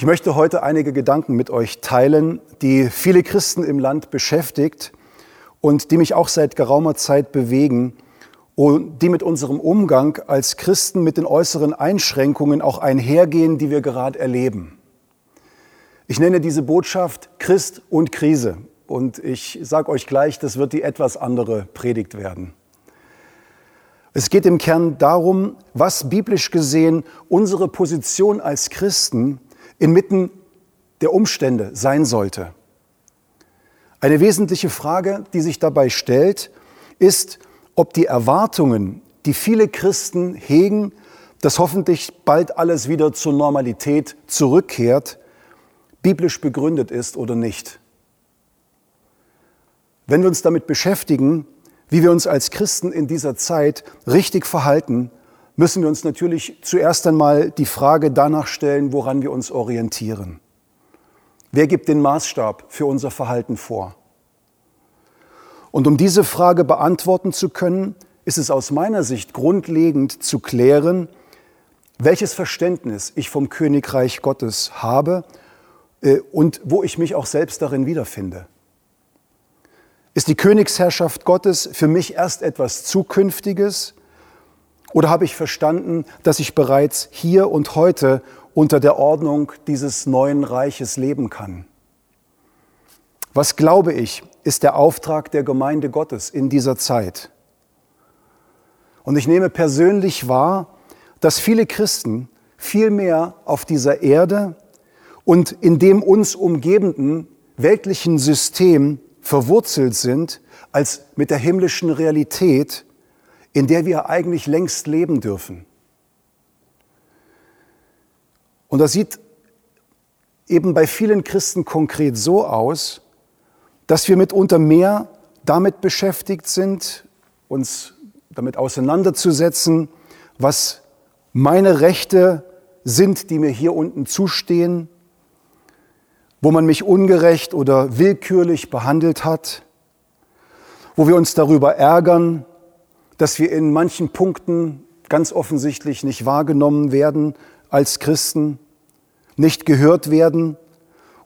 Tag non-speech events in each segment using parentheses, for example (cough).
Ich möchte heute einige Gedanken mit euch teilen, die viele Christen im Land beschäftigt und die mich auch seit geraumer Zeit bewegen und die mit unserem Umgang als Christen mit den äußeren Einschränkungen auch einhergehen, die wir gerade erleben. Ich nenne diese Botschaft Christ und Krise und ich sage euch gleich, das wird die etwas andere Predigt werden. Es geht im Kern darum, was biblisch gesehen unsere Position als Christen inmitten der Umstände sein sollte. Eine wesentliche Frage, die sich dabei stellt, ist, ob die Erwartungen, die viele Christen hegen, dass hoffentlich bald alles wieder zur Normalität zurückkehrt, biblisch begründet ist oder nicht. Wenn wir uns damit beschäftigen, wie wir uns als Christen in dieser Zeit richtig verhalten, müssen wir uns natürlich zuerst einmal die Frage danach stellen, woran wir uns orientieren. Wer gibt den Maßstab für unser Verhalten vor? Und um diese Frage beantworten zu können, ist es aus meiner Sicht grundlegend zu klären, welches Verständnis ich vom Königreich Gottes habe äh, und wo ich mich auch selbst darin wiederfinde. Ist die Königsherrschaft Gottes für mich erst etwas Zukünftiges oder habe ich verstanden, dass ich bereits hier und heute unter der Ordnung dieses neuen Reiches leben kann? Was glaube ich, ist der Auftrag der Gemeinde Gottes in dieser Zeit? Und ich nehme persönlich wahr, dass viele Christen viel mehr auf dieser Erde und in dem uns umgebenden weltlichen System verwurzelt sind, als mit der himmlischen Realität, in der wir eigentlich längst leben dürfen. Und das sieht eben bei vielen Christen konkret so aus, dass wir mitunter mehr damit beschäftigt sind, uns damit auseinanderzusetzen, was meine Rechte sind, die mir hier unten zustehen, wo man mich ungerecht oder willkürlich behandelt hat, wo wir uns darüber ärgern, dass wir in manchen Punkten ganz offensichtlich nicht wahrgenommen werden als Christen, nicht gehört werden.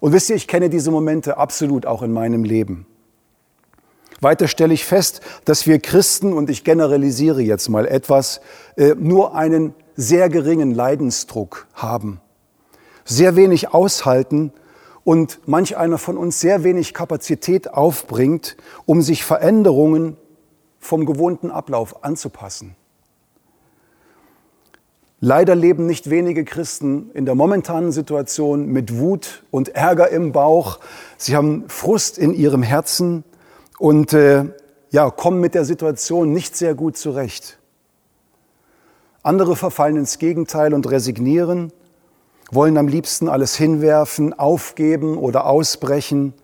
Und wisst ihr, ich kenne diese Momente absolut auch in meinem Leben. Weiter stelle ich fest, dass wir Christen, und ich generalisiere jetzt mal etwas, äh, nur einen sehr geringen Leidensdruck haben, sehr wenig aushalten und manch einer von uns sehr wenig Kapazität aufbringt, um sich Veränderungen vom gewohnten Ablauf anzupassen. Leider leben nicht wenige Christen in der momentanen Situation mit Wut und Ärger im Bauch. Sie haben Frust in ihrem Herzen und äh, ja, kommen mit der Situation nicht sehr gut zurecht. Andere verfallen ins Gegenteil und resignieren, wollen am liebsten alles hinwerfen, aufgeben oder ausbrechen,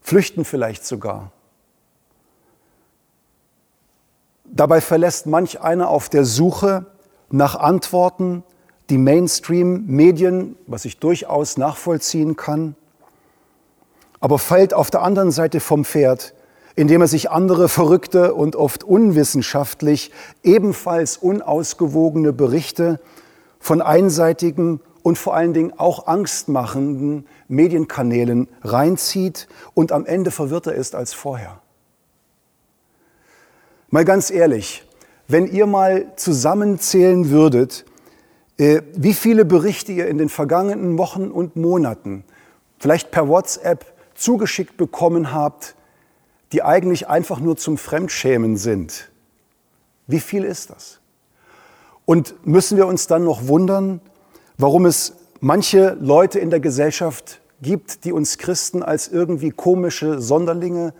flüchten vielleicht sogar. Dabei verlässt manch einer auf der Suche nach Antworten die Mainstream-Medien, was ich durchaus nachvollziehen kann, aber fällt auf der anderen Seite vom Pferd, indem er sich andere verrückte und oft unwissenschaftlich ebenfalls unausgewogene Berichte von einseitigen und vor allen Dingen auch angstmachenden Medienkanälen reinzieht und am Ende verwirrter ist als vorher. Mal ganz ehrlich, wenn ihr mal zusammenzählen würdet, äh, wie viele Berichte ihr in den vergangenen Wochen und Monaten vielleicht per WhatsApp zugeschickt bekommen habt, die eigentlich einfach nur zum Fremdschämen sind. Wie viel ist das? Und müssen wir uns dann noch wundern, warum es manche Leute in der Gesellschaft gibt, die uns Christen als irgendwie komische Sonderlinge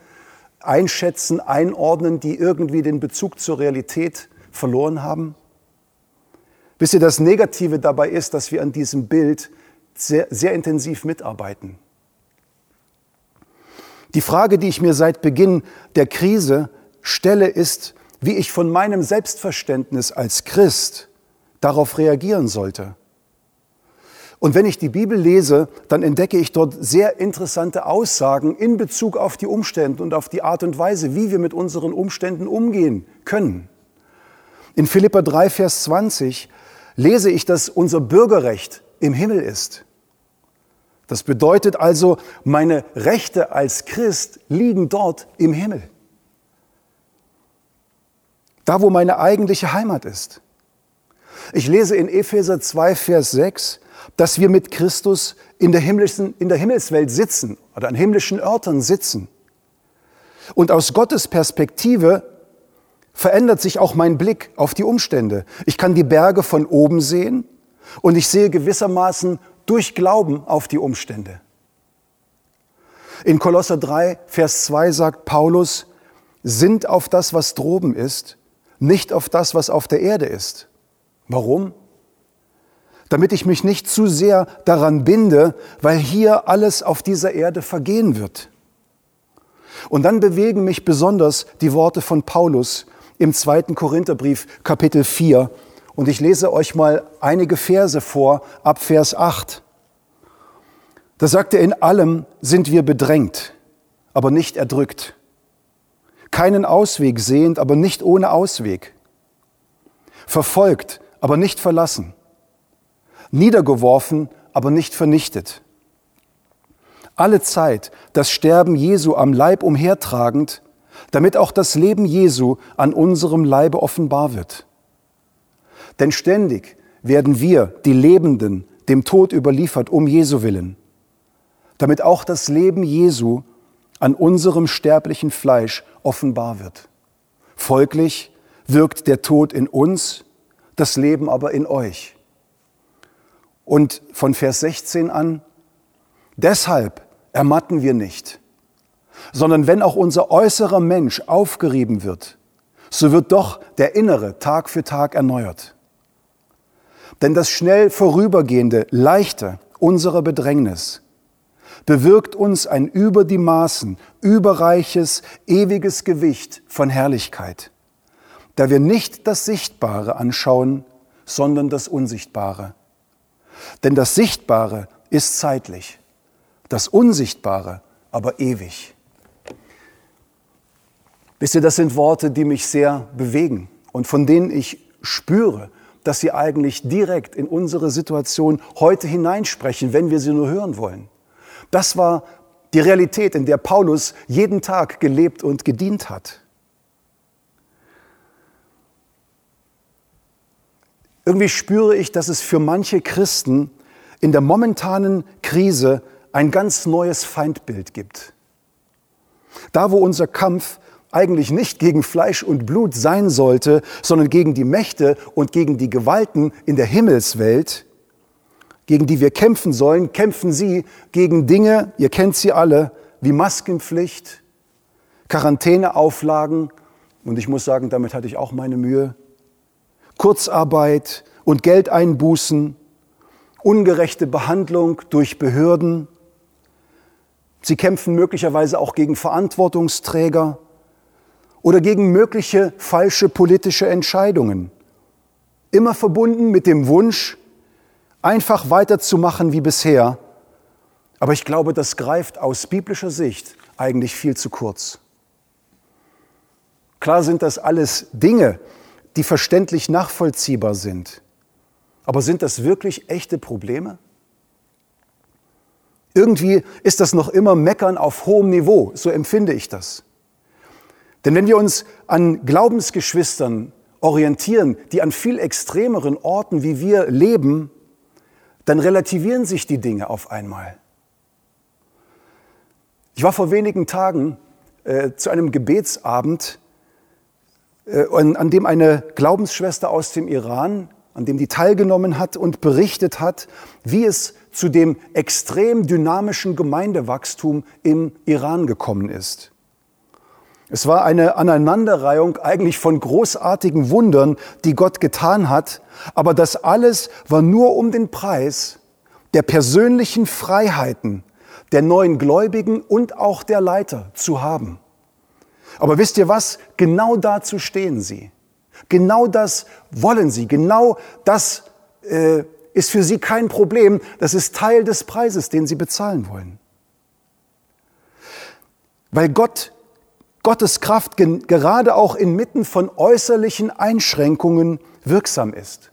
einschätzen, einordnen, die irgendwie den Bezug zur Realität verloren haben? Wisst ihr, das Negative dabei ist, dass wir an diesem Bild sehr, sehr intensiv mitarbeiten. Die Frage, die ich mir seit Beginn der Krise stelle, ist, wie ich von meinem Selbstverständnis als Christ darauf reagieren sollte. Und wenn ich die Bibel lese, dann entdecke ich dort sehr interessante Aussagen in Bezug auf die Umstände und auf die Art und Weise, wie wir mit unseren Umständen umgehen können. In Philippa 3, Vers 20 lese ich, dass unser Bürgerrecht im Himmel ist. Das bedeutet also, meine Rechte als Christ liegen dort im Himmel. Da, wo meine eigentliche Heimat ist. Ich lese in Epheser 2, Vers 6, dass wir mit Christus in der, himmlischen, in der Himmelswelt sitzen oder an himmlischen Örtern sitzen. Und aus Gottes Perspektive verändert sich auch mein Blick auf die Umstände. Ich kann die Berge von oben sehen und ich sehe gewissermaßen durch Glauben auf die Umstände. In Kolosser 3, Vers 2 sagt Paulus, sind auf das, was droben ist, nicht auf das, was auf der Erde ist. Warum? Damit ich mich nicht zu sehr daran binde, weil hier alles auf dieser Erde vergehen wird. Und dann bewegen mich besonders die Worte von Paulus im zweiten Korintherbrief, Kapitel 4. Und ich lese euch mal einige Verse vor, ab Vers 8. Da sagt er, in allem sind wir bedrängt, aber nicht erdrückt. Keinen Ausweg sehend, aber nicht ohne Ausweg. Verfolgt, aber nicht verlassen. Niedergeworfen, aber nicht vernichtet. Alle Zeit das Sterben Jesu am Leib umhertragend, damit auch das Leben Jesu an unserem Leibe offenbar wird. Denn ständig werden wir, die Lebenden, dem Tod überliefert um Jesu willen, damit auch das Leben Jesu an unserem sterblichen Fleisch offenbar wird. Folglich wirkt der Tod in uns, das Leben aber in euch. Und von Vers 16 an, deshalb ermatten wir nicht, sondern wenn auch unser äußerer Mensch aufgerieben wird, so wird doch der innere Tag für Tag erneuert. Denn das schnell vorübergehende, leichte unserer Bedrängnis bewirkt uns ein über die Maßen überreiches, ewiges Gewicht von Herrlichkeit da wir nicht das Sichtbare anschauen, sondern das Unsichtbare. Denn das Sichtbare ist zeitlich, das Unsichtbare aber ewig. Wisst ihr, das sind Worte, die mich sehr bewegen und von denen ich spüre, dass sie eigentlich direkt in unsere Situation heute hineinsprechen, wenn wir sie nur hören wollen. Das war die Realität, in der Paulus jeden Tag gelebt und gedient hat. Irgendwie spüre ich, dass es für manche Christen in der momentanen Krise ein ganz neues Feindbild gibt. Da, wo unser Kampf eigentlich nicht gegen Fleisch und Blut sein sollte, sondern gegen die Mächte und gegen die Gewalten in der Himmelswelt, gegen die wir kämpfen sollen, kämpfen sie gegen Dinge, ihr kennt sie alle, wie Maskenpflicht, Quarantäneauflagen, und ich muss sagen, damit hatte ich auch meine Mühe, Kurzarbeit und Geldeinbußen, ungerechte Behandlung durch Behörden. Sie kämpfen möglicherweise auch gegen Verantwortungsträger oder gegen mögliche falsche politische Entscheidungen. Immer verbunden mit dem Wunsch, einfach weiterzumachen wie bisher. Aber ich glaube, das greift aus biblischer Sicht eigentlich viel zu kurz. Klar sind das alles Dinge, die verständlich nachvollziehbar sind. Aber sind das wirklich echte Probleme? Irgendwie ist das noch immer Meckern auf hohem Niveau, so empfinde ich das. Denn wenn wir uns an Glaubensgeschwistern orientieren, die an viel extremeren Orten wie wir leben, dann relativieren sich die Dinge auf einmal. Ich war vor wenigen Tagen äh, zu einem Gebetsabend an dem eine Glaubensschwester aus dem Iran, an dem die teilgenommen hat und berichtet hat, wie es zu dem extrem dynamischen Gemeindewachstum im Iran gekommen ist. Es war eine Aneinanderreihung eigentlich von großartigen Wundern, die Gott getan hat, aber das alles war nur um den Preis der persönlichen Freiheiten der neuen Gläubigen und auch der Leiter zu haben. Aber wisst ihr was? Genau dazu stehen sie. Genau das wollen sie. Genau das äh, ist für sie kein Problem. Das ist Teil des Preises, den sie bezahlen wollen. Weil Gott, Gottes Kraft gerade auch inmitten von äußerlichen Einschränkungen wirksam ist.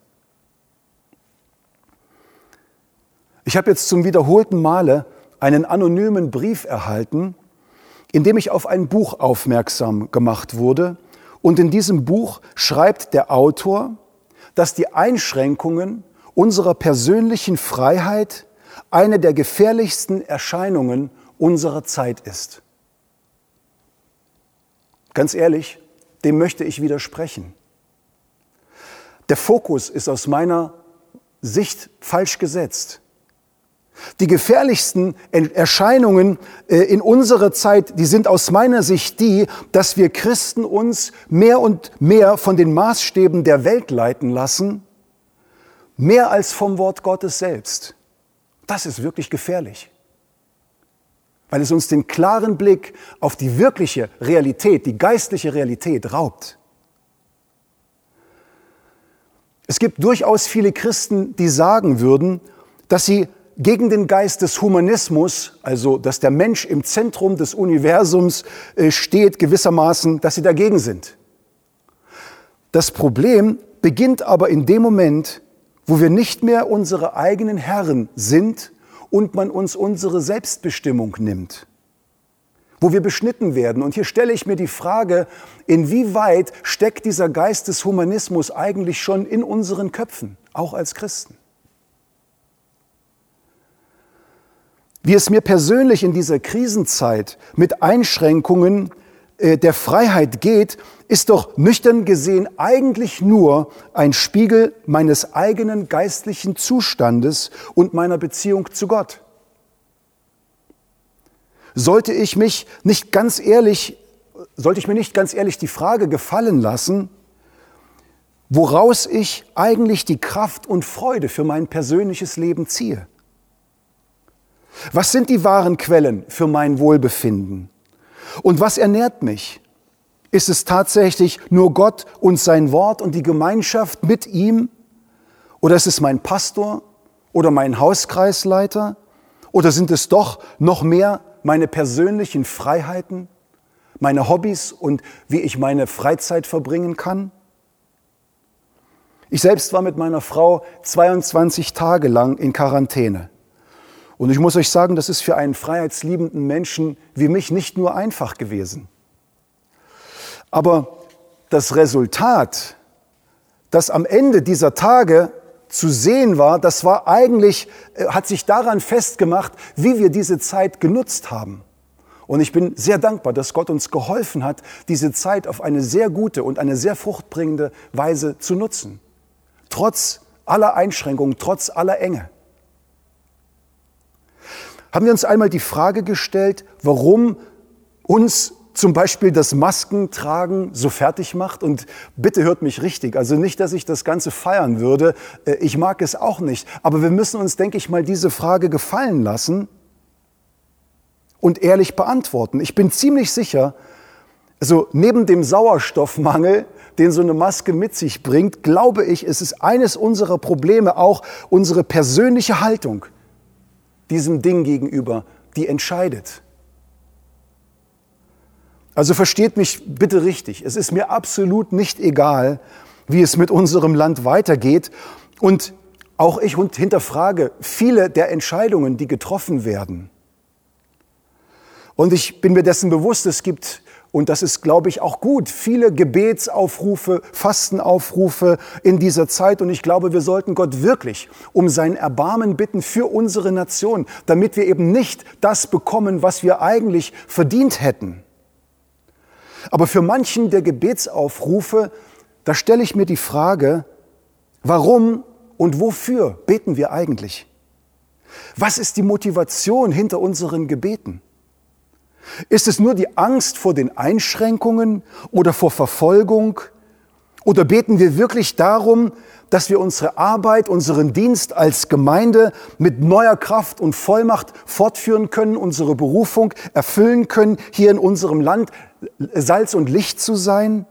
Ich habe jetzt zum wiederholten Male einen anonymen Brief erhalten, in dem ich auf ein Buch aufmerksam gemacht wurde. Und in diesem Buch schreibt der Autor, dass die Einschränkungen unserer persönlichen Freiheit eine der gefährlichsten Erscheinungen unserer Zeit ist. Ganz ehrlich, dem möchte ich widersprechen. Der Fokus ist aus meiner Sicht falsch gesetzt. Die gefährlichsten Erscheinungen äh, in unserer Zeit, die sind aus meiner Sicht die, dass wir Christen uns mehr und mehr von den Maßstäben der Welt leiten lassen, mehr als vom Wort Gottes selbst. Das ist wirklich gefährlich, weil es uns den klaren Blick auf die wirkliche Realität, die geistliche Realität raubt. Es gibt durchaus viele Christen, die sagen würden, dass sie gegen den Geist des Humanismus, also dass der Mensch im Zentrum des Universums äh, steht, gewissermaßen, dass sie dagegen sind. Das Problem beginnt aber in dem Moment, wo wir nicht mehr unsere eigenen Herren sind und man uns unsere Selbstbestimmung nimmt, wo wir beschnitten werden. Und hier stelle ich mir die Frage, inwieweit steckt dieser Geist des Humanismus eigentlich schon in unseren Köpfen, auch als Christen? Wie es mir persönlich in dieser Krisenzeit mit Einschränkungen äh, der Freiheit geht, ist doch nüchtern gesehen eigentlich nur ein Spiegel meines eigenen geistlichen Zustandes und meiner Beziehung zu Gott. Sollte ich mich nicht ganz ehrlich, sollte ich mir nicht ganz ehrlich die Frage gefallen lassen, woraus ich eigentlich die Kraft und Freude für mein persönliches Leben ziehe? Was sind die wahren Quellen für mein Wohlbefinden? Und was ernährt mich? Ist es tatsächlich nur Gott und sein Wort und die Gemeinschaft mit ihm? Oder ist es mein Pastor oder mein Hauskreisleiter? Oder sind es doch noch mehr meine persönlichen Freiheiten, meine Hobbys und wie ich meine Freizeit verbringen kann? Ich selbst war mit meiner Frau 22 Tage lang in Quarantäne. Und ich muss euch sagen, das ist für einen freiheitsliebenden Menschen wie mich nicht nur einfach gewesen. Aber das Resultat, das am Ende dieser Tage zu sehen war, das war eigentlich, äh, hat sich daran festgemacht, wie wir diese Zeit genutzt haben. Und ich bin sehr dankbar, dass Gott uns geholfen hat, diese Zeit auf eine sehr gute und eine sehr fruchtbringende Weise zu nutzen. Trotz aller Einschränkungen, trotz aller Enge. Haben wir uns einmal die Frage gestellt, warum uns zum Beispiel das Maskentragen so fertig macht. Und bitte hört mich richtig. Also nicht, dass ich das Ganze feiern würde. Äh, ich mag es auch nicht. Aber wir müssen uns, denke ich mal, diese Frage gefallen lassen und ehrlich beantworten. Ich bin ziemlich sicher, also neben dem Sauerstoffmangel, den so eine Maske mit sich bringt, glaube ich, es ist eines unserer Probleme auch unsere persönliche Haltung diesem Ding gegenüber, die entscheidet. Also versteht mich bitte richtig. Es ist mir absolut nicht egal, wie es mit unserem Land weitergeht. Und auch ich hinterfrage viele der Entscheidungen, die getroffen werden. Und ich bin mir dessen bewusst, es gibt und das ist, glaube ich, auch gut. Viele Gebetsaufrufe, Fastenaufrufe in dieser Zeit. Und ich glaube, wir sollten Gott wirklich um sein Erbarmen bitten für unsere Nation, damit wir eben nicht das bekommen, was wir eigentlich verdient hätten. Aber für manchen der Gebetsaufrufe, da stelle ich mir die Frage, warum und wofür beten wir eigentlich? Was ist die Motivation hinter unseren Gebeten? Ist es nur die Angst vor den Einschränkungen oder vor Verfolgung? Oder beten wir wirklich darum, dass wir unsere Arbeit, unseren Dienst als Gemeinde mit neuer Kraft und Vollmacht fortführen können, unsere Berufung erfüllen können, hier in unserem Land Salz und Licht zu sein?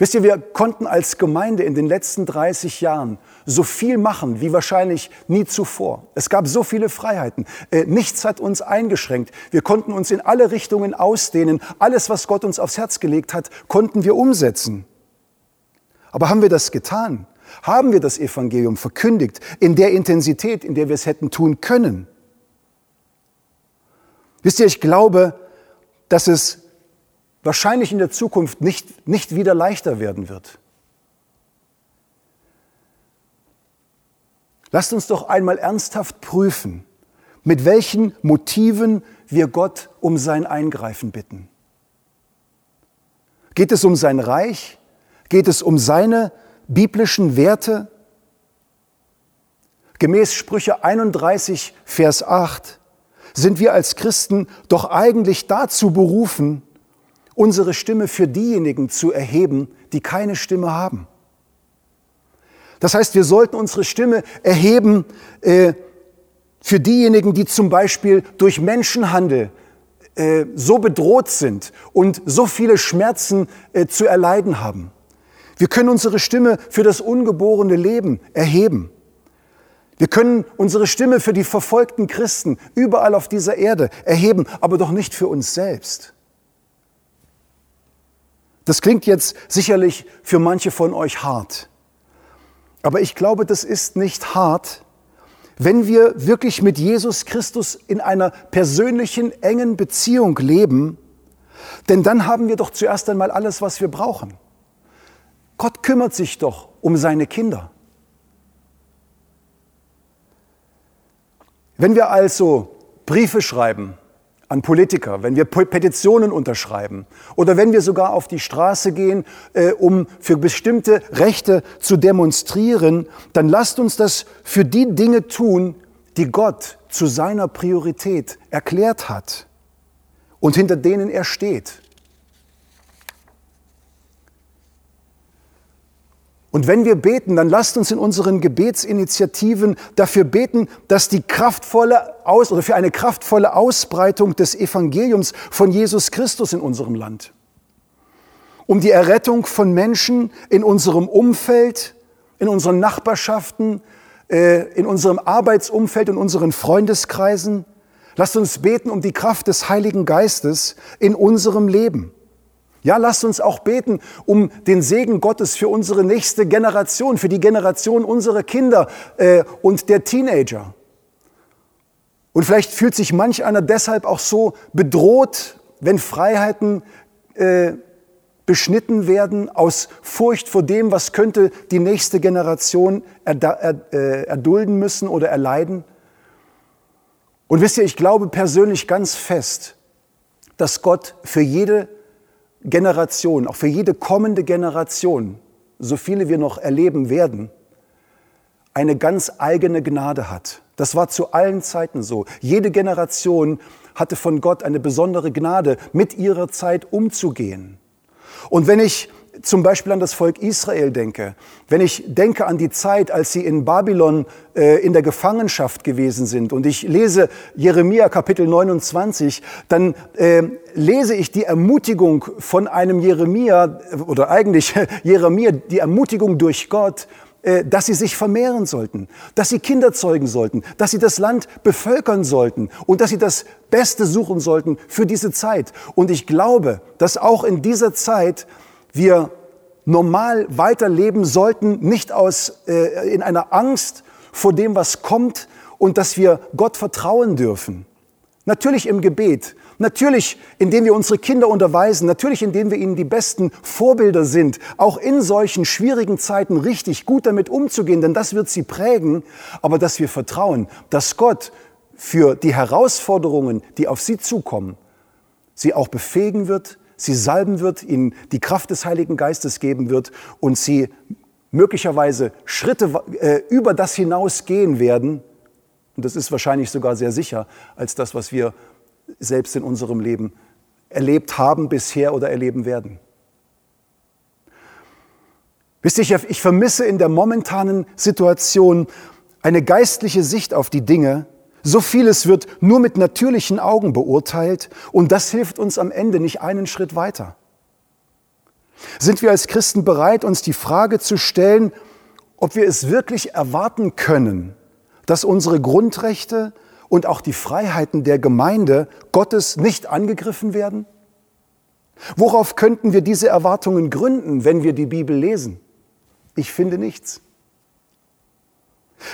Wisst ihr, wir konnten als Gemeinde in den letzten 30 Jahren so viel machen wie wahrscheinlich nie zuvor. Es gab so viele Freiheiten. Äh, nichts hat uns eingeschränkt. Wir konnten uns in alle Richtungen ausdehnen. Alles, was Gott uns aufs Herz gelegt hat, konnten wir umsetzen. Aber haben wir das getan? Haben wir das Evangelium verkündigt in der Intensität, in der wir es hätten tun können? Wisst ihr, ich glaube, dass es wahrscheinlich in der Zukunft nicht, nicht wieder leichter werden wird. Lasst uns doch einmal ernsthaft prüfen, mit welchen Motiven wir Gott um sein Eingreifen bitten. Geht es um sein Reich? Geht es um seine biblischen Werte? Gemäß Sprüche 31, Vers 8 sind wir als Christen doch eigentlich dazu berufen, unsere Stimme für diejenigen zu erheben, die keine Stimme haben. Das heißt, wir sollten unsere Stimme erheben äh, für diejenigen, die zum Beispiel durch Menschenhandel äh, so bedroht sind und so viele Schmerzen äh, zu erleiden haben. Wir können unsere Stimme für das ungeborene Leben erheben. Wir können unsere Stimme für die verfolgten Christen überall auf dieser Erde erheben, aber doch nicht für uns selbst. Das klingt jetzt sicherlich für manche von euch hart. Aber ich glaube, das ist nicht hart, wenn wir wirklich mit Jesus Christus in einer persönlichen, engen Beziehung leben, denn dann haben wir doch zuerst einmal alles, was wir brauchen. Gott kümmert sich doch um seine Kinder. Wenn wir also Briefe schreiben an Politiker, wenn wir Petitionen unterschreiben oder wenn wir sogar auf die Straße gehen, äh, um für bestimmte Rechte zu demonstrieren, dann lasst uns das für die Dinge tun, die Gott zu seiner Priorität erklärt hat und hinter denen er steht. Und wenn wir beten, dann lasst uns in unseren Gebetsinitiativen dafür beten, dass die kraftvolle Aus oder für eine kraftvolle Ausbreitung des Evangeliums von Jesus Christus in unserem Land. Um die Errettung von Menschen in unserem Umfeld, in unseren Nachbarschaften, äh, in unserem Arbeitsumfeld, in unseren Freundeskreisen. Lasst uns beten um die Kraft des Heiligen Geistes in unserem Leben. Ja, lasst uns auch beten um den Segen Gottes für unsere nächste Generation, für die Generation unserer Kinder äh, und der Teenager. Und vielleicht fühlt sich manch einer deshalb auch so bedroht, wenn Freiheiten äh, beschnitten werden aus Furcht vor dem, was könnte die nächste Generation äh, erdulden müssen oder erleiden. Und wisst ihr, ich glaube persönlich ganz fest, dass Gott für jede Generation, auch für jede kommende Generation, so viele wir noch erleben werden, eine ganz eigene Gnade hat. Das war zu allen Zeiten so. Jede Generation hatte von Gott eine besondere Gnade, mit ihrer Zeit umzugehen. Und wenn ich zum Beispiel an das Volk Israel denke, wenn ich denke an die Zeit, als sie in Babylon äh, in der Gefangenschaft gewesen sind und ich lese Jeremia Kapitel 29, dann äh, lese ich die Ermutigung von einem Jeremia oder eigentlich (laughs) Jeremia, die Ermutigung durch Gott, äh, dass sie sich vermehren sollten, dass sie Kinder zeugen sollten, dass sie das Land bevölkern sollten und dass sie das Beste suchen sollten für diese Zeit. Und ich glaube, dass auch in dieser Zeit wir normal weiterleben sollten, nicht aus, äh, in einer Angst vor dem, was kommt und dass wir Gott vertrauen dürfen. Natürlich im Gebet, natürlich indem wir unsere Kinder unterweisen, natürlich indem wir ihnen die besten Vorbilder sind, auch in solchen schwierigen Zeiten richtig gut damit umzugehen, denn das wird sie prägen, aber dass wir vertrauen, dass Gott für die Herausforderungen, die auf sie zukommen, sie auch befähigen wird, sie salben wird, ihnen die Kraft des Heiligen Geistes geben wird und sie möglicherweise Schritte äh, über das hinaus gehen werden. Und das ist wahrscheinlich sogar sehr sicher als das, was wir selbst in unserem Leben erlebt haben bisher oder erleben werden. Wisst ihr, ich vermisse in der momentanen Situation eine geistliche Sicht auf die Dinge, so vieles wird nur mit natürlichen Augen beurteilt und das hilft uns am Ende nicht einen Schritt weiter. Sind wir als Christen bereit, uns die Frage zu stellen, ob wir es wirklich erwarten können, dass unsere Grundrechte und auch die Freiheiten der Gemeinde Gottes nicht angegriffen werden? Worauf könnten wir diese Erwartungen gründen, wenn wir die Bibel lesen? Ich finde nichts.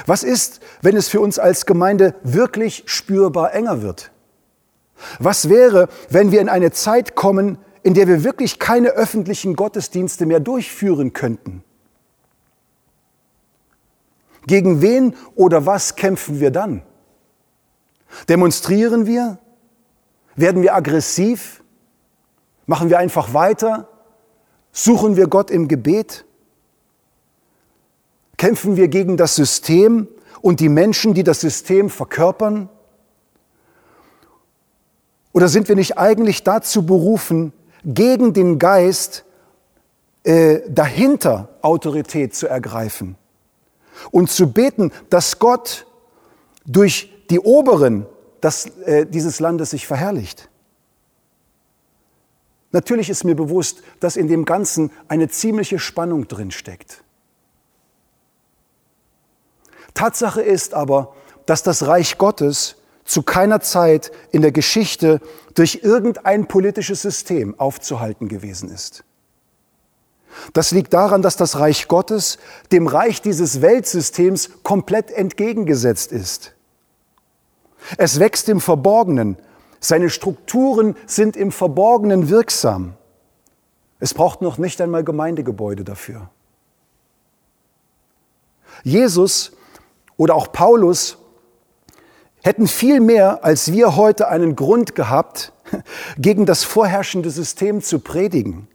Was ist, wenn es für uns als Gemeinde wirklich spürbar enger wird? Was wäre, wenn wir in eine Zeit kommen, in der wir wirklich keine öffentlichen Gottesdienste mehr durchführen könnten? Gegen wen oder was kämpfen wir dann? Demonstrieren wir? Werden wir aggressiv? Machen wir einfach weiter? Suchen wir Gott im Gebet? Kämpfen wir gegen das System und die Menschen, die das System verkörpern? Oder sind wir nicht eigentlich dazu berufen, gegen den Geist äh, dahinter Autorität zu ergreifen und zu beten, dass Gott durch die Oberen das, äh, dieses Landes sich verherrlicht? Natürlich ist mir bewusst, dass in dem Ganzen eine ziemliche Spannung drin steckt. Tatsache ist aber, dass das Reich Gottes zu keiner Zeit in der Geschichte durch irgendein politisches System aufzuhalten gewesen ist. Das liegt daran, dass das Reich Gottes dem Reich dieses Weltsystems komplett entgegengesetzt ist. Es wächst im Verborgenen, seine Strukturen sind im Verborgenen wirksam. Es braucht noch nicht einmal Gemeindegebäude dafür. Jesus oder auch Paulus hätten viel mehr als wir heute einen Grund gehabt, (laughs) gegen das vorherrschende System zu predigen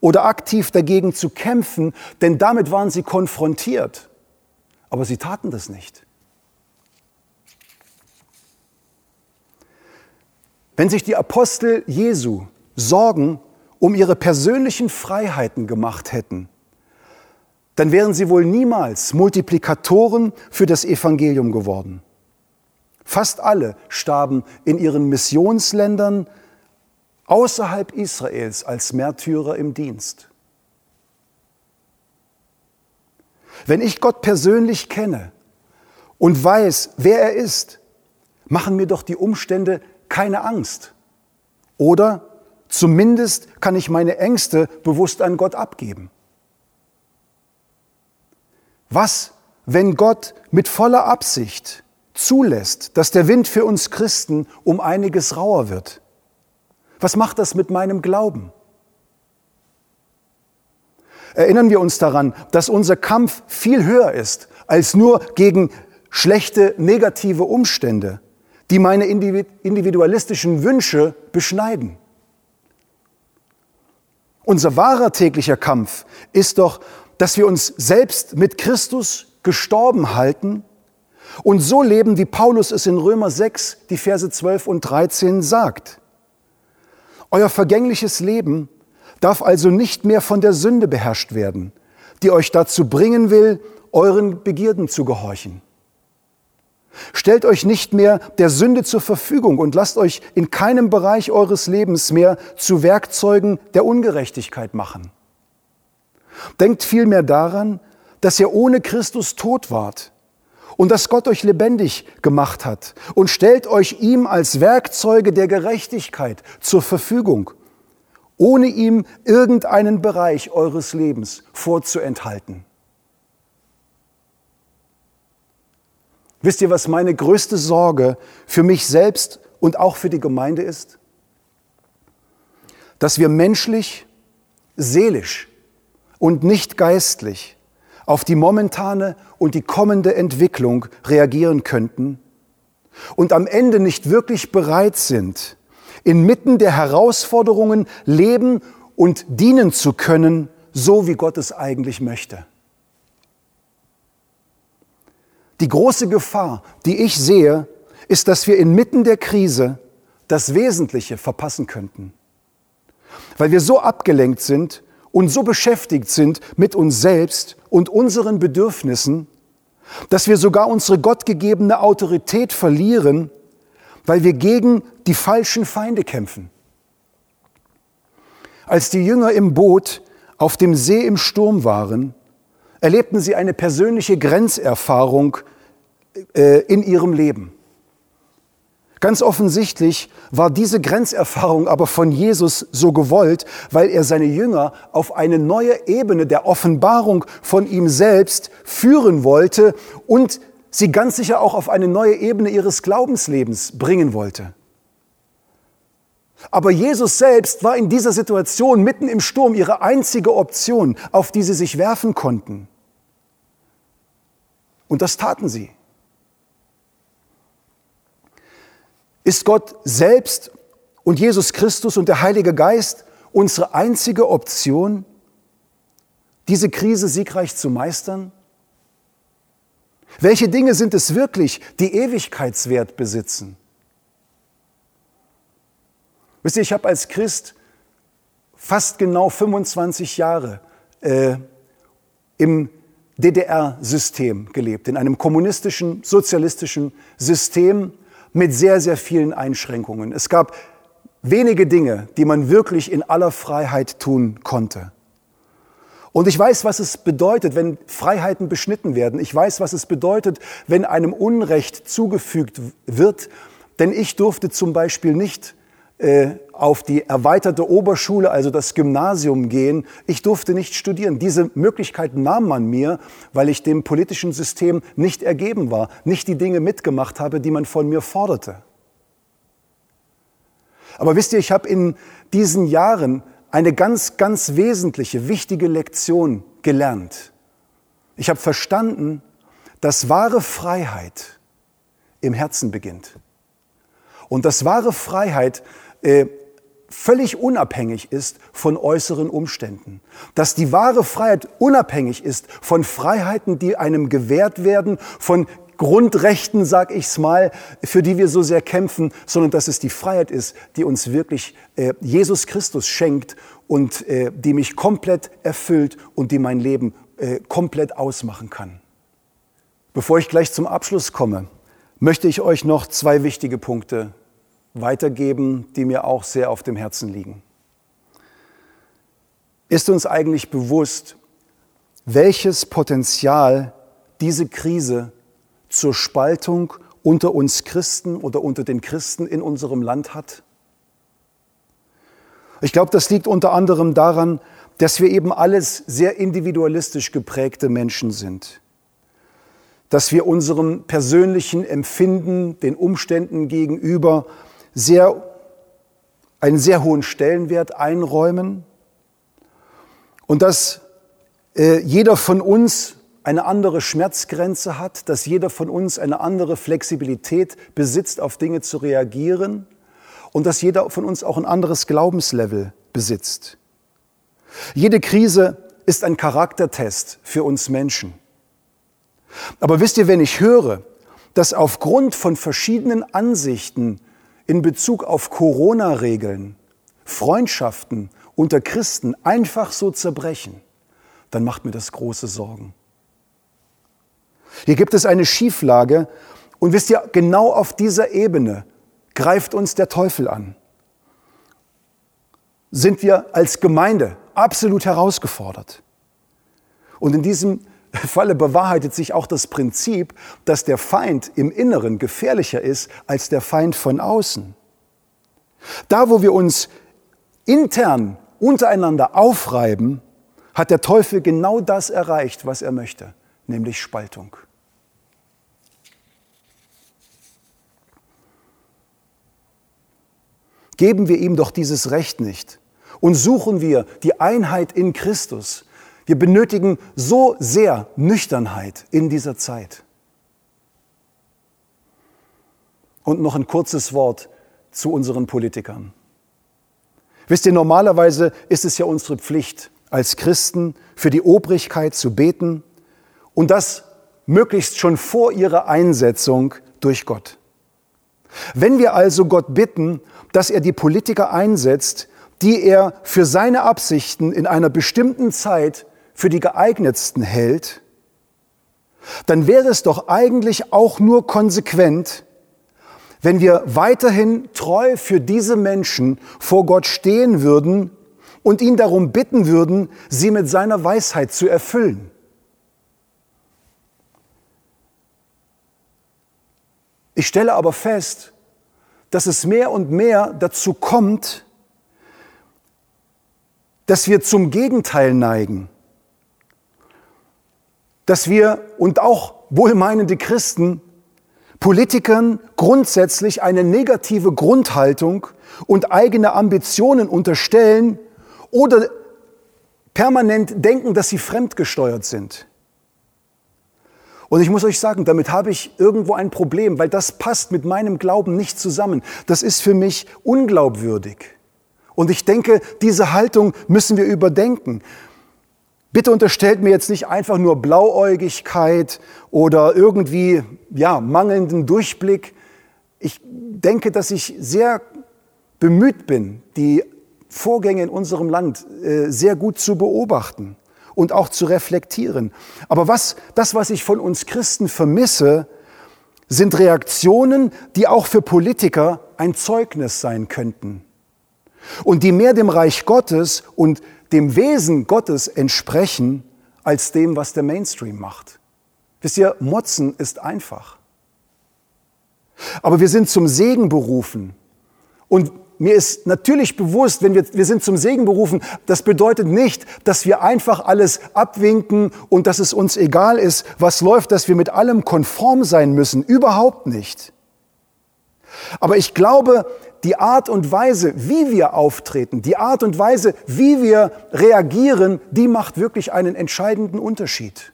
oder aktiv dagegen zu kämpfen, denn damit waren sie konfrontiert. Aber sie taten das nicht. Wenn sich die Apostel Jesu Sorgen um ihre persönlichen Freiheiten gemacht hätten, dann wären sie wohl niemals Multiplikatoren für das Evangelium geworden. Fast alle starben in ihren Missionsländern außerhalb Israels als Märtyrer im Dienst. Wenn ich Gott persönlich kenne und weiß, wer er ist, machen mir doch die Umstände keine Angst. Oder zumindest kann ich meine Ängste bewusst an Gott abgeben. Was, wenn Gott mit voller Absicht zulässt, dass der Wind für uns Christen um einiges rauer wird? Was macht das mit meinem Glauben? Erinnern wir uns daran, dass unser Kampf viel höher ist als nur gegen schlechte, negative Umstände, die meine individualistischen Wünsche beschneiden. Unser wahrer täglicher Kampf ist doch dass wir uns selbst mit Christus gestorben halten und so leben, wie Paulus es in Römer 6, die Verse 12 und 13 sagt. Euer vergängliches Leben darf also nicht mehr von der Sünde beherrscht werden, die euch dazu bringen will, euren Begierden zu gehorchen. Stellt euch nicht mehr der Sünde zur Verfügung und lasst euch in keinem Bereich eures Lebens mehr zu Werkzeugen der Ungerechtigkeit machen. Denkt vielmehr daran, dass ihr ohne Christus tot wart und dass Gott euch lebendig gemacht hat und stellt euch ihm als Werkzeuge der Gerechtigkeit zur Verfügung, ohne ihm irgendeinen Bereich eures Lebens vorzuenthalten. Wisst ihr, was meine größte Sorge für mich selbst und auch für die Gemeinde ist? Dass wir menschlich, seelisch und nicht geistlich auf die momentane und die kommende Entwicklung reagieren könnten und am Ende nicht wirklich bereit sind, inmitten der Herausforderungen leben und dienen zu können, so wie Gott es eigentlich möchte. Die große Gefahr, die ich sehe, ist, dass wir inmitten der Krise das Wesentliche verpassen könnten, weil wir so abgelenkt sind und so beschäftigt sind mit uns selbst und unseren Bedürfnissen, dass wir sogar unsere gottgegebene Autorität verlieren, weil wir gegen die falschen Feinde kämpfen. Als die Jünger im Boot auf dem See im Sturm waren, erlebten sie eine persönliche Grenzerfahrung äh, in ihrem Leben. Ganz offensichtlich war diese Grenzerfahrung aber von Jesus so gewollt, weil er seine Jünger auf eine neue Ebene der Offenbarung von ihm selbst führen wollte und sie ganz sicher auch auf eine neue Ebene ihres Glaubenslebens bringen wollte. Aber Jesus selbst war in dieser Situation mitten im Sturm ihre einzige Option, auf die sie sich werfen konnten. Und das taten sie. Ist Gott selbst und Jesus Christus und der Heilige Geist unsere einzige Option, diese Krise siegreich zu meistern? Welche Dinge sind es wirklich, die Ewigkeitswert besitzen? Wisst ihr, ich habe als Christ fast genau 25 Jahre äh, im DDR-System gelebt, in einem kommunistischen, sozialistischen System mit sehr, sehr vielen Einschränkungen. Es gab wenige Dinge, die man wirklich in aller Freiheit tun konnte. Und ich weiß, was es bedeutet, wenn Freiheiten beschnitten werden. Ich weiß, was es bedeutet, wenn einem Unrecht zugefügt wird. Denn ich durfte zum Beispiel nicht auf die erweiterte Oberschule, also das Gymnasium gehen. Ich durfte nicht studieren. Diese Möglichkeit nahm man mir, weil ich dem politischen System nicht ergeben war, nicht die Dinge mitgemacht habe, die man von mir forderte. Aber wisst ihr, ich habe in diesen Jahren eine ganz, ganz wesentliche, wichtige Lektion gelernt. Ich habe verstanden, dass wahre Freiheit im Herzen beginnt. Und dass wahre Freiheit äh, völlig unabhängig ist von äußeren Umständen. Dass die wahre Freiheit unabhängig ist von Freiheiten, die einem gewährt werden, von Grundrechten, sag ich's mal, für die wir so sehr kämpfen, sondern dass es die Freiheit ist, die uns wirklich äh, Jesus Christus schenkt und äh, die mich komplett erfüllt und die mein Leben äh, komplett ausmachen kann. Bevor ich gleich zum Abschluss komme, möchte ich euch noch zwei wichtige Punkte weitergeben, die mir auch sehr auf dem Herzen liegen. Ist uns eigentlich bewusst, welches Potenzial diese Krise zur Spaltung unter uns Christen oder unter den Christen in unserem Land hat? Ich glaube, das liegt unter anderem daran, dass wir eben alles sehr individualistisch geprägte Menschen sind. Dass wir unserem persönlichen Empfinden, den Umständen gegenüber sehr, einen sehr hohen Stellenwert einräumen und dass äh, jeder von uns eine andere Schmerzgrenze hat, dass jeder von uns eine andere Flexibilität besitzt, auf Dinge zu reagieren und dass jeder von uns auch ein anderes Glaubenslevel besitzt. Jede Krise ist ein Charaktertest für uns Menschen. Aber wisst ihr, wenn ich höre, dass aufgrund von verschiedenen Ansichten in Bezug auf Corona-Regeln, Freundschaften unter Christen einfach so zerbrechen, dann macht mir das große Sorgen. Hier gibt es eine Schieflage und wisst ihr, genau auf dieser Ebene greift uns der Teufel an. Sind wir als Gemeinde absolut herausgefordert. Und in diesem Falle bewahrheitet sich auch das Prinzip, dass der Feind im Inneren gefährlicher ist als der Feind von außen. Da, wo wir uns intern untereinander aufreiben, hat der Teufel genau das erreicht, was er möchte, nämlich Spaltung. Geben wir ihm doch dieses Recht nicht und suchen wir die Einheit in Christus, wir benötigen so sehr Nüchternheit in dieser Zeit. Und noch ein kurzes Wort zu unseren Politikern. Wisst ihr, normalerweise ist es ja unsere Pflicht, als Christen für die Obrigkeit zu beten und das möglichst schon vor ihrer Einsetzung durch Gott. Wenn wir also Gott bitten, dass er die Politiker einsetzt, die er für seine Absichten in einer bestimmten Zeit für die geeignetsten hält, dann wäre es doch eigentlich auch nur konsequent, wenn wir weiterhin treu für diese Menschen vor Gott stehen würden und ihn darum bitten würden, sie mit seiner Weisheit zu erfüllen. Ich stelle aber fest, dass es mehr und mehr dazu kommt, dass wir zum Gegenteil neigen, dass wir und auch wohlmeinende Christen Politikern grundsätzlich eine negative Grundhaltung und eigene Ambitionen unterstellen oder permanent denken, dass sie fremdgesteuert sind. Und ich muss euch sagen, damit habe ich irgendwo ein Problem, weil das passt mit meinem Glauben nicht zusammen. Das ist für mich unglaubwürdig. Und ich denke, diese Haltung müssen wir überdenken. Bitte unterstellt mir jetzt nicht einfach nur Blauäugigkeit oder irgendwie ja, mangelnden Durchblick. Ich denke, dass ich sehr bemüht bin, die Vorgänge in unserem Land äh, sehr gut zu beobachten und auch zu reflektieren. Aber was, das, was ich von uns Christen vermisse, sind Reaktionen, die auch für Politiker ein Zeugnis sein könnten und die mehr dem Reich Gottes und dem Wesen Gottes entsprechen, als dem, was der Mainstream macht. Wisst ihr, Motzen ist einfach. Aber wir sind zum Segen berufen. Und mir ist natürlich bewusst, wenn wir, wir sind zum Segen berufen, das bedeutet nicht, dass wir einfach alles abwinken und dass es uns egal ist, was läuft, dass wir mit allem konform sein müssen. Überhaupt nicht. Aber ich glaube, die Art und Weise, wie wir auftreten, die Art und Weise, wie wir reagieren, die macht wirklich einen entscheidenden Unterschied.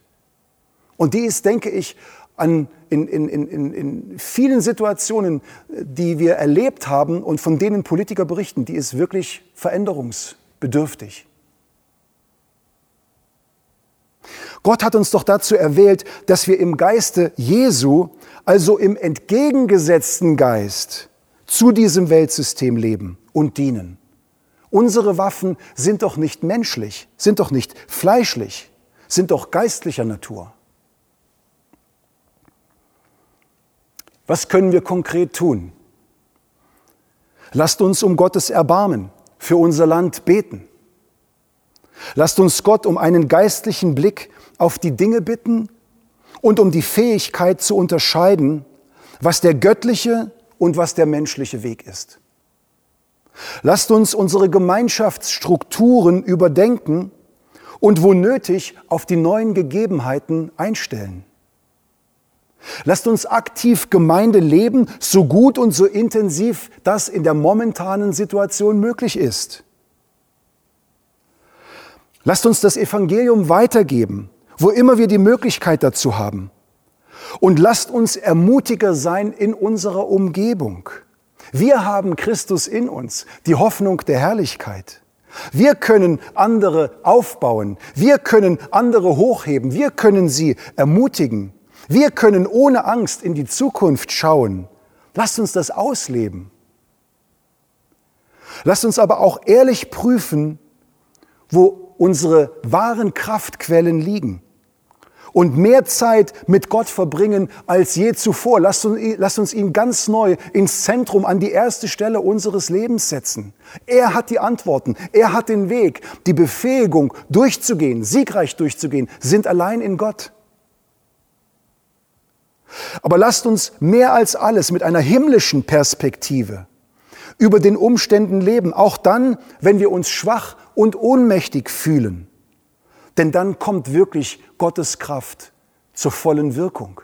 Und die ist, denke ich, an, in, in, in, in vielen Situationen, die wir erlebt haben und von denen Politiker berichten, die ist wirklich veränderungsbedürftig. Gott hat uns doch dazu erwählt, dass wir im Geiste Jesu, also im entgegengesetzten Geist, zu diesem Weltsystem leben und dienen. Unsere Waffen sind doch nicht menschlich, sind doch nicht fleischlich, sind doch geistlicher Natur. Was können wir konkret tun? Lasst uns um Gottes Erbarmen für unser Land beten. Lasst uns Gott um einen geistlichen Blick auf die Dinge bitten und um die Fähigkeit zu unterscheiden, was der göttliche und was der menschliche Weg ist. Lasst uns unsere Gemeinschaftsstrukturen überdenken und wo nötig auf die neuen Gegebenheiten einstellen. Lasst uns aktiv Gemeinde leben, so gut und so intensiv das in der momentanen Situation möglich ist. Lasst uns das Evangelium weitergeben, wo immer wir die Möglichkeit dazu haben. Und lasst uns Ermutiger sein in unserer Umgebung. Wir haben Christus in uns, die Hoffnung der Herrlichkeit. Wir können andere aufbauen. Wir können andere hochheben. Wir können sie ermutigen. Wir können ohne Angst in die Zukunft schauen. Lasst uns das ausleben. Lasst uns aber auch ehrlich prüfen, wo unsere wahren Kraftquellen liegen und mehr Zeit mit Gott verbringen als je zuvor. Lasst uns, lasst uns ihn ganz neu ins Zentrum, an die erste Stelle unseres Lebens setzen. Er hat die Antworten, er hat den Weg. Die Befähigung, durchzugehen, siegreich durchzugehen, sind allein in Gott. Aber lasst uns mehr als alles mit einer himmlischen Perspektive über den Umständen leben, auch dann, wenn wir uns schwach und ohnmächtig fühlen. Denn dann kommt wirklich Gottes Kraft zur vollen Wirkung.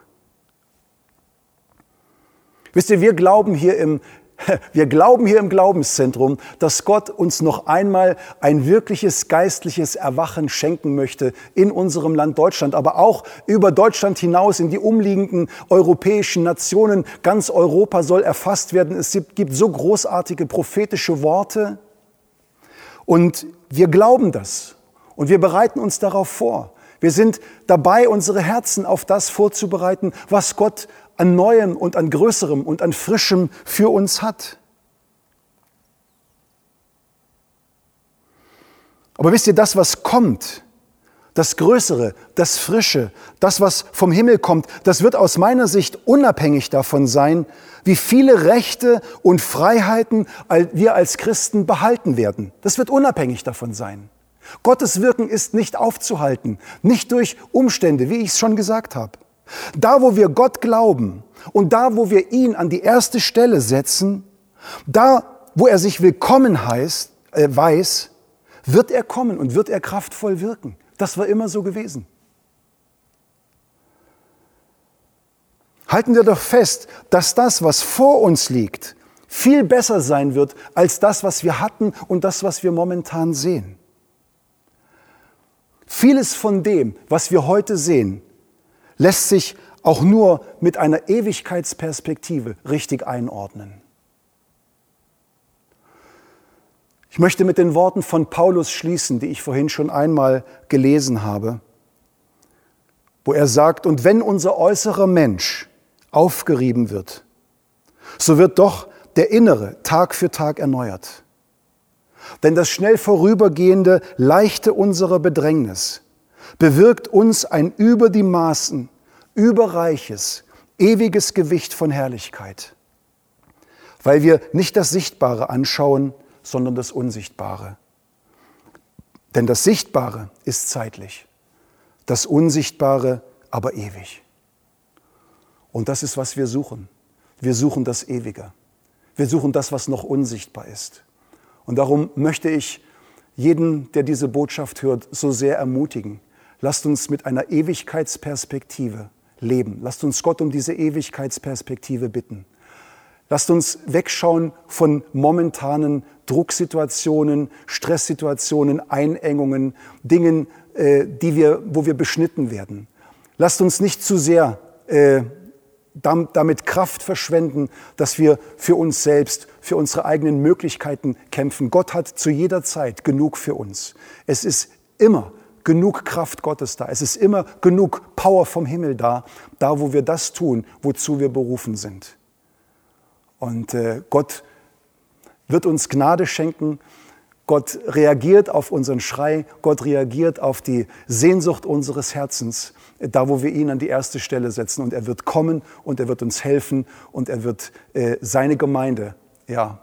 Wisst ihr, wir glauben hier im, (laughs) wir glauben hier im Glaubenszentrum, dass Gott uns noch einmal ein wirkliches geistliches Erwachen schenken möchte in unserem Land Deutschland, aber auch über Deutschland hinaus in die umliegenden europäischen Nationen. Ganz Europa soll erfasst werden. Es gibt so großartige prophetische Worte. Und wir glauben das. Und wir bereiten uns darauf vor. Wir sind dabei, unsere Herzen auf das vorzubereiten, was Gott an Neuem und an Größerem und an Frischem für uns hat. Aber wisst ihr, das, was kommt, das Größere, das Frische, das, was vom Himmel kommt, das wird aus meiner Sicht unabhängig davon sein, wie viele Rechte und Freiheiten wir als Christen behalten werden. Das wird unabhängig davon sein. Gottes Wirken ist nicht aufzuhalten, nicht durch Umstände, wie ich es schon gesagt habe. Da, wo wir Gott glauben und da, wo wir ihn an die erste Stelle setzen, Da, wo er sich willkommen heißt, äh, weiß, wird er kommen und wird er kraftvoll wirken. Das war immer so gewesen. Halten wir doch fest, dass das, was vor uns liegt, viel besser sein wird als das, was wir hatten und das, was wir momentan sehen. Vieles von dem, was wir heute sehen, lässt sich auch nur mit einer Ewigkeitsperspektive richtig einordnen. Ich möchte mit den Worten von Paulus schließen, die ich vorhin schon einmal gelesen habe, wo er sagt, und wenn unser äußerer Mensch aufgerieben wird, so wird doch der innere Tag für Tag erneuert. Denn das schnell vorübergehende Leichte unserer Bedrängnis bewirkt uns ein über die Maßen überreiches, ewiges Gewicht von Herrlichkeit, weil wir nicht das Sichtbare anschauen, sondern das Unsichtbare. Denn das Sichtbare ist zeitlich, das Unsichtbare aber ewig. Und das ist, was wir suchen. Wir suchen das Ewige. Wir suchen das, was noch unsichtbar ist. Und darum möchte ich jeden, der diese Botschaft hört, so sehr ermutigen. Lasst uns mit einer Ewigkeitsperspektive leben. Lasst uns Gott um diese Ewigkeitsperspektive bitten. Lasst uns wegschauen von momentanen Drucksituationen, Stresssituationen, Einengungen, Dingen, äh, die wir, wo wir beschnitten werden. Lasst uns nicht zu sehr äh, damit Kraft verschwenden, dass wir für uns selbst, für unsere eigenen Möglichkeiten kämpfen. Gott hat zu jeder Zeit genug für uns. Es ist immer genug Kraft Gottes da. Es ist immer genug Power vom Himmel da, da wo wir das tun, wozu wir berufen sind. Und äh, Gott wird uns Gnade schenken. Gott reagiert auf unseren Schrei. Gott reagiert auf die Sehnsucht unseres Herzens, da wo wir ihn an die erste Stelle setzen. Und er wird kommen und er wird uns helfen und er wird äh, seine Gemeinde ja,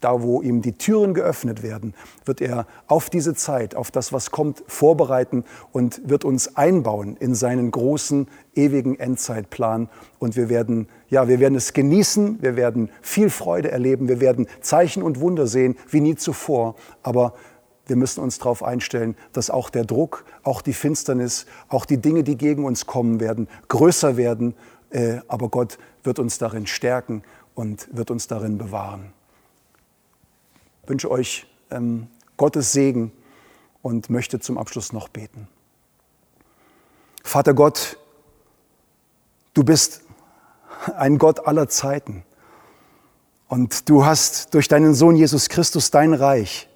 da wo ihm die Türen geöffnet werden, wird er auf diese Zeit, auf das, was kommt, vorbereiten und wird uns einbauen in seinen großen, ewigen Endzeitplan. Und wir werden, ja, wir werden es genießen, wir werden viel Freude erleben, wir werden Zeichen und Wunder sehen wie nie zuvor. Aber wir müssen uns darauf einstellen, dass auch der Druck, auch die Finsternis, auch die Dinge, die gegen uns kommen werden, größer werden. Äh, aber Gott wird uns darin stärken und wird uns darin bewahren wünsche euch ähm, Gottes Segen und möchte zum Abschluss noch beten. Vater Gott, du bist ein Gott aller Zeiten und du hast durch deinen Sohn Jesus Christus dein Reich,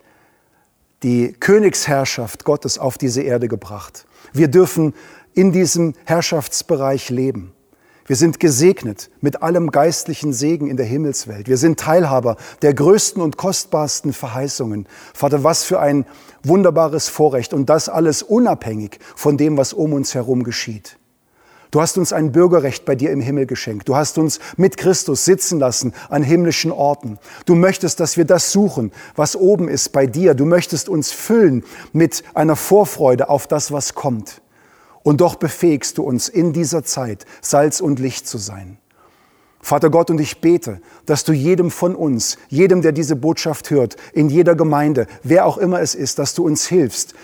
die Königsherrschaft Gottes auf diese Erde gebracht. Wir dürfen in diesem Herrschaftsbereich leben. Wir sind gesegnet mit allem geistlichen Segen in der Himmelswelt. Wir sind Teilhaber der größten und kostbarsten Verheißungen. Vater, was für ein wunderbares Vorrecht und das alles unabhängig von dem, was um uns herum geschieht. Du hast uns ein Bürgerrecht bei dir im Himmel geschenkt. Du hast uns mit Christus sitzen lassen an himmlischen Orten. Du möchtest, dass wir das suchen, was oben ist bei dir. Du möchtest uns füllen mit einer Vorfreude auf das, was kommt. Und doch befähigst du uns in dieser Zeit, Salz und Licht zu sein. Vater Gott, und ich bete, dass du jedem von uns, jedem, der diese Botschaft hört, in jeder Gemeinde, wer auch immer es ist, dass du uns hilfst,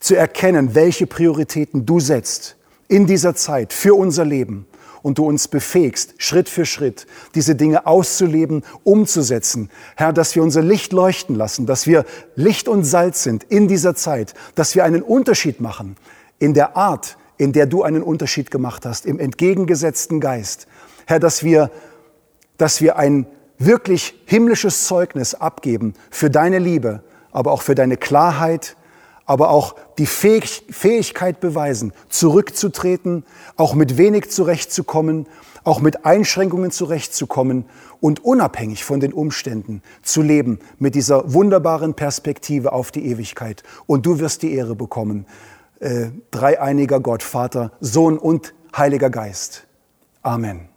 zu erkennen, welche Prioritäten du setzt in dieser Zeit für unser Leben und du uns befähigst, Schritt für Schritt diese Dinge auszuleben, umzusetzen. Herr, dass wir unser Licht leuchten lassen, dass wir Licht und Salz sind in dieser Zeit, dass wir einen Unterschied machen in der Art, in der du einen Unterschied gemacht hast, im entgegengesetzten Geist. Herr, dass wir, dass wir ein wirklich himmlisches Zeugnis abgeben für deine Liebe, aber auch für deine Klarheit, aber auch die Fähigkeit beweisen, zurückzutreten, auch mit wenig zurechtzukommen, auch mit Einschränkungen zurechtzukommen und unabhängig von den Umständen zu leben mit dieser wunderbaren Perspektive auf die Ewigkeit. Und du wirst die Ehre bekommen äh, dreieiniger Gott, Vater, Sohn und Heiliger Geist. Amen.